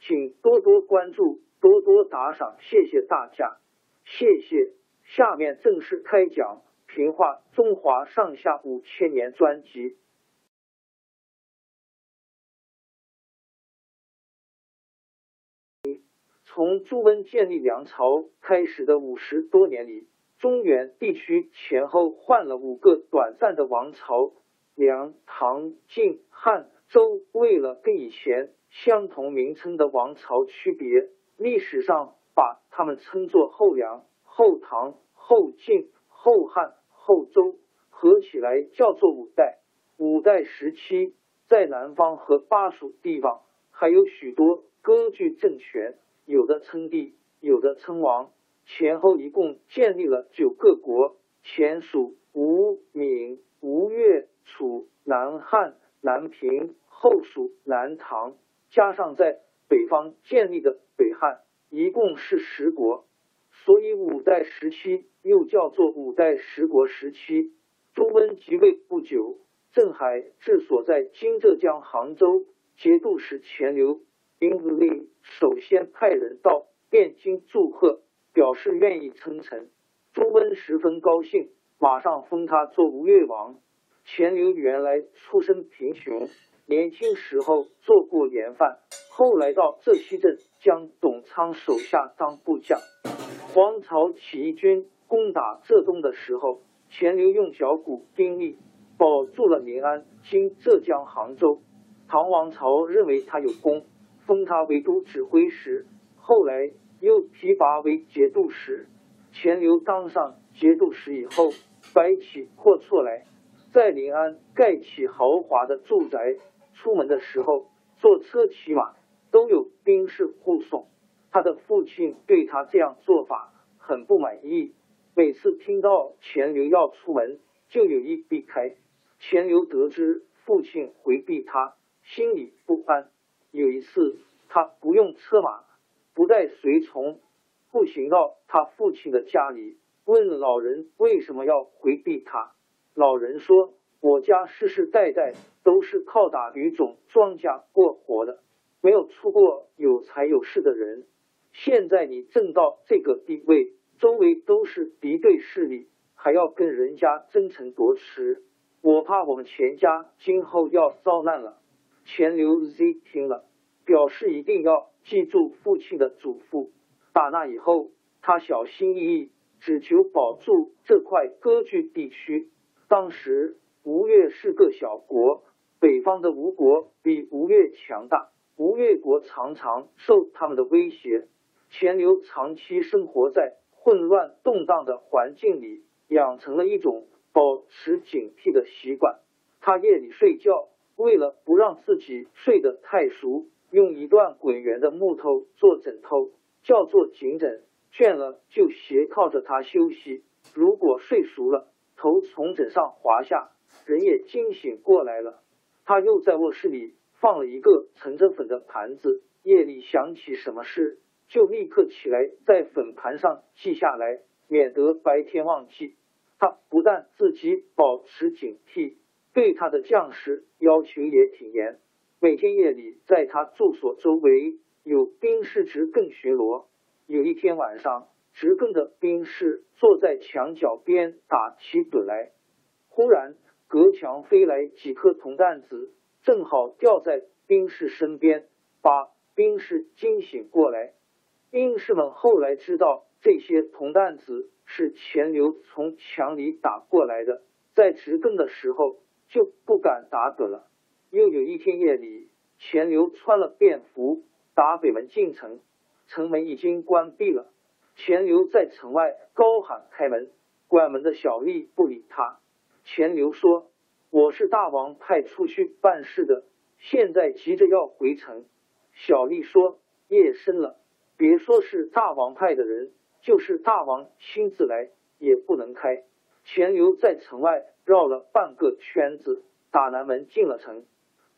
请多多关注，多多打赏，谢谢大家，谢谢。下面正式开讲《评话中华上下五千年》专辑。从朱温建立梁朝开始的五十多年里，中原地区前后换了五个短暂的王朝，梁、唐、晋、汉、周。为了跟以前。相同名称的王朝区别，历史上把他们称作后梁、后唐、后晋、后汉、后周，合起来叫做五代。五代时期，在南方和巴蜀地方还有许多割据政权，有的称帝，有的称王。前后一共建立了九个国：前蜀、吴、闽、吴越、楚、南汉、南平；后蜀、南唐。加上在北方建立的北汉，一共是十国，所以五代时期又叫做五代十国时期。朱温即位不久，镇海治所在今浙江杭州，节度使钱镠因令首先派人到汴京祝贺，表示愿意称臣。朱温十分高兴，马上封他做吴越王。钱镠原来出身贫穷。年轻时候做过盐贩，后来到浙西镇将董昌手下当部将。黄巢起义军攻打浙东的时候，钱镠用脚骨兵力保住了临安（今浙江杭州）。唐王朝认为他有功，封他为都指挥使，后来又提拔为节度使。钱镠当上节度使以后，摆起阔绰来，在临安盖起豪华的住宅。出门的时候，坐车骑马都有兵士护送。他的父亲对他这样做法很不满意，每次听到钱镠要出门，就有意避开。钱镠得知父亲回避他，心里不安。有一次，他不用车马，不带随从，步行到他父亲的家里，问老人为什么要回避他。老人说。我家世世代代都是靠打鱼种庄稼过活的，没有出过有财有势的人。现在你挣到这个地位，周围都是敌对势力，还要跟人家争城夺食，我怕我们钱家今后要遭难了。钱刘 Z 听了，表示一定要记住父亲的嘱咐。打那以后，他小心翼翼，只求保住这块割据地区。当时。吴越是个小国，北方的吴国比吴越强大，吴越国常常受他们的威胁。钱镠长期生活在混乱动荡的环境里，养成了一种保持警惕的习惯。他夜里睡觉，为了不让自己睡得太熟，用一段滚圆的木头做枕头，叫做颈枕。倦了就斜靠着它休息。如果睡熟了，头从枕上滑下。人也惊醒过来了，他又在卧室里放了一个盛着粉的盘子。夜里想起什么事，就立刻起来在粉盘上记下来，免得白天忘记。他不但自己保持警惕，对他的将士要求也挺严。每天夜里，在他住所周围有兵士直更巡逻。有一天晚上，直更的兵士坐在墙角边打起盹来，忽然隔墙飞来几颗铜弹子，正好掉在兵士身边，把兵士惊醒过来。兵士们后来知道，这些铜弹子是钱流从墙里打过来的，在直更的时候就不敢打盹了。又有一天夜里，钱流穿了便服，打北门进城，城门已经关闭了。钱流在城外高喊开门，关门的小吏不理他。钱流说：“我是大王派出去办事的，现在急着要回城。”小吏说：“夜深了，别说是大王派的人，就是大王亲自来也不能开。”钱流在城外绕了半个圈子，打南门进了城。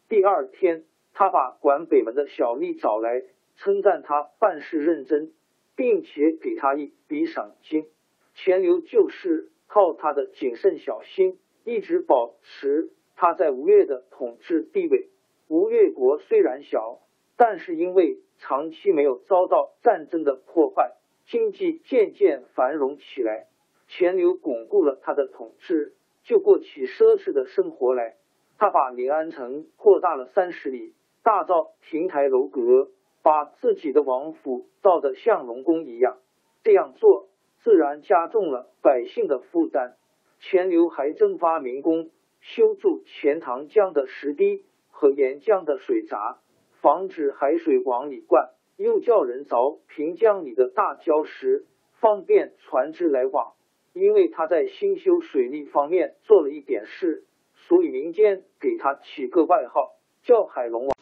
第二天，他把管北门的小吏找来，称赞他办事认真，并且给他一笔赏金。钱流就是靠他的谨慎小心，一直保持他在吴越的统治地位。吴越国虽然小，但是因为长期没有遭到战争的破坏，经济渐渐繁荣起来。钱流巩固了他的统治，就过起奢侈的生活来。他把临安城扩大了三十里，大造亭台楼阁，把自己的王府造得像龙宫一样。这样做自然加重了百姓的负担。钱流还征发民工修筑钱塘江的石堤和沿江的水闸，防止海水往里灌；又叫人凿平江里的大礁石，方便船只来往。因为他在兴修水利方面做了一点事。所以民间给他起个外号叫海龙王。